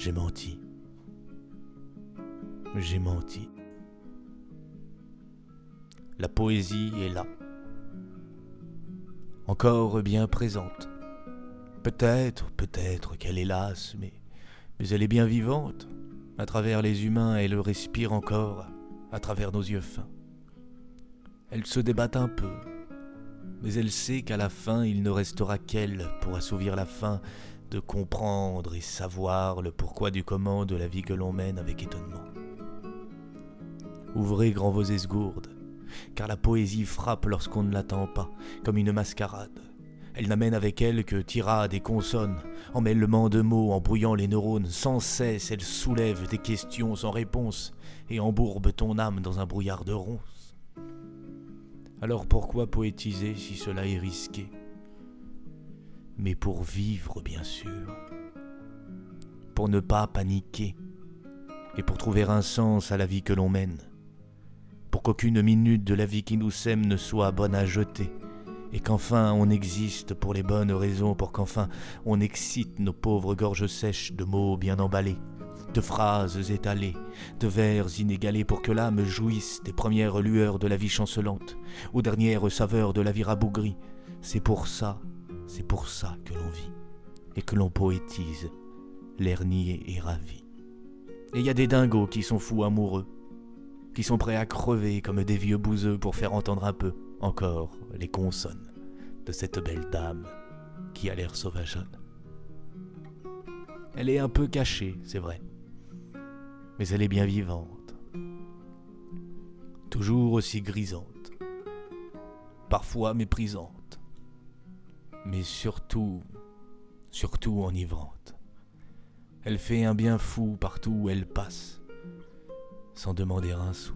j'ai menti. J'ai menti. La poésie est là. Encore bien présente. Peut-être, peut-être qu'elle est lasse, mais, mais elle est bien vivante. À travers les humains, elle respire encore, à travers nos yeux fins. Elle se débat un peu, mais elle sait qu'à la fin, il ne restera qu'elle pour assouvir la faim de comprendre et savoir le pourquoi du comment de la vie que l'on mène avec étonnement. Ouvrez grand vos esgourdes, car la poésie frappe lorsqu'on ne l'attend pas, comme une mascarade. Elle n'amène avec elle que tirades et consonnes, emmêlement de mots, embrouillant les neurones. Sans cesse, elle soulève des questions sans réponse et embourbe ton âme dans un brouillard de ronces. Alors pourquoi poétiser si cela est risqué? Mais pour vivre, bien sûr. Pour ne pas paniquer et pour trouver un sens à la vie que l'on mène. Pour qu'aucune minute de la vie qui nous sème ne soit bonne à jeter et qu'enfin on existe pour les bonnes raisons, pour qu'enfin on excite nos pauvres gorges sèches de mots bien emballés, de phrases étalées, de vers inégalés, pour que l'âme jouisse des premières lueurs de la vie chancelante, aux dernières saveurs de la vie rabougrie. C'est pour ça, c'est pour ça que l'on vit, et que l'on poétise, l'air nié et ravi. Et il y a des dingos qui sont fous amoureux, qui sont prêts à crever comme des vieux bouseux pour faire entendre un peu, encore, les consonnes de cette belle dame qui a l'air sauvageonne. Elle est un peu cachée, c'est vrai, mais elle est bien vivante, toujours aussi grisante, parfois méprisante, mais surtout, surtout enivrante. Elle fait un bien fou partout où elle passe, sans demander un sou.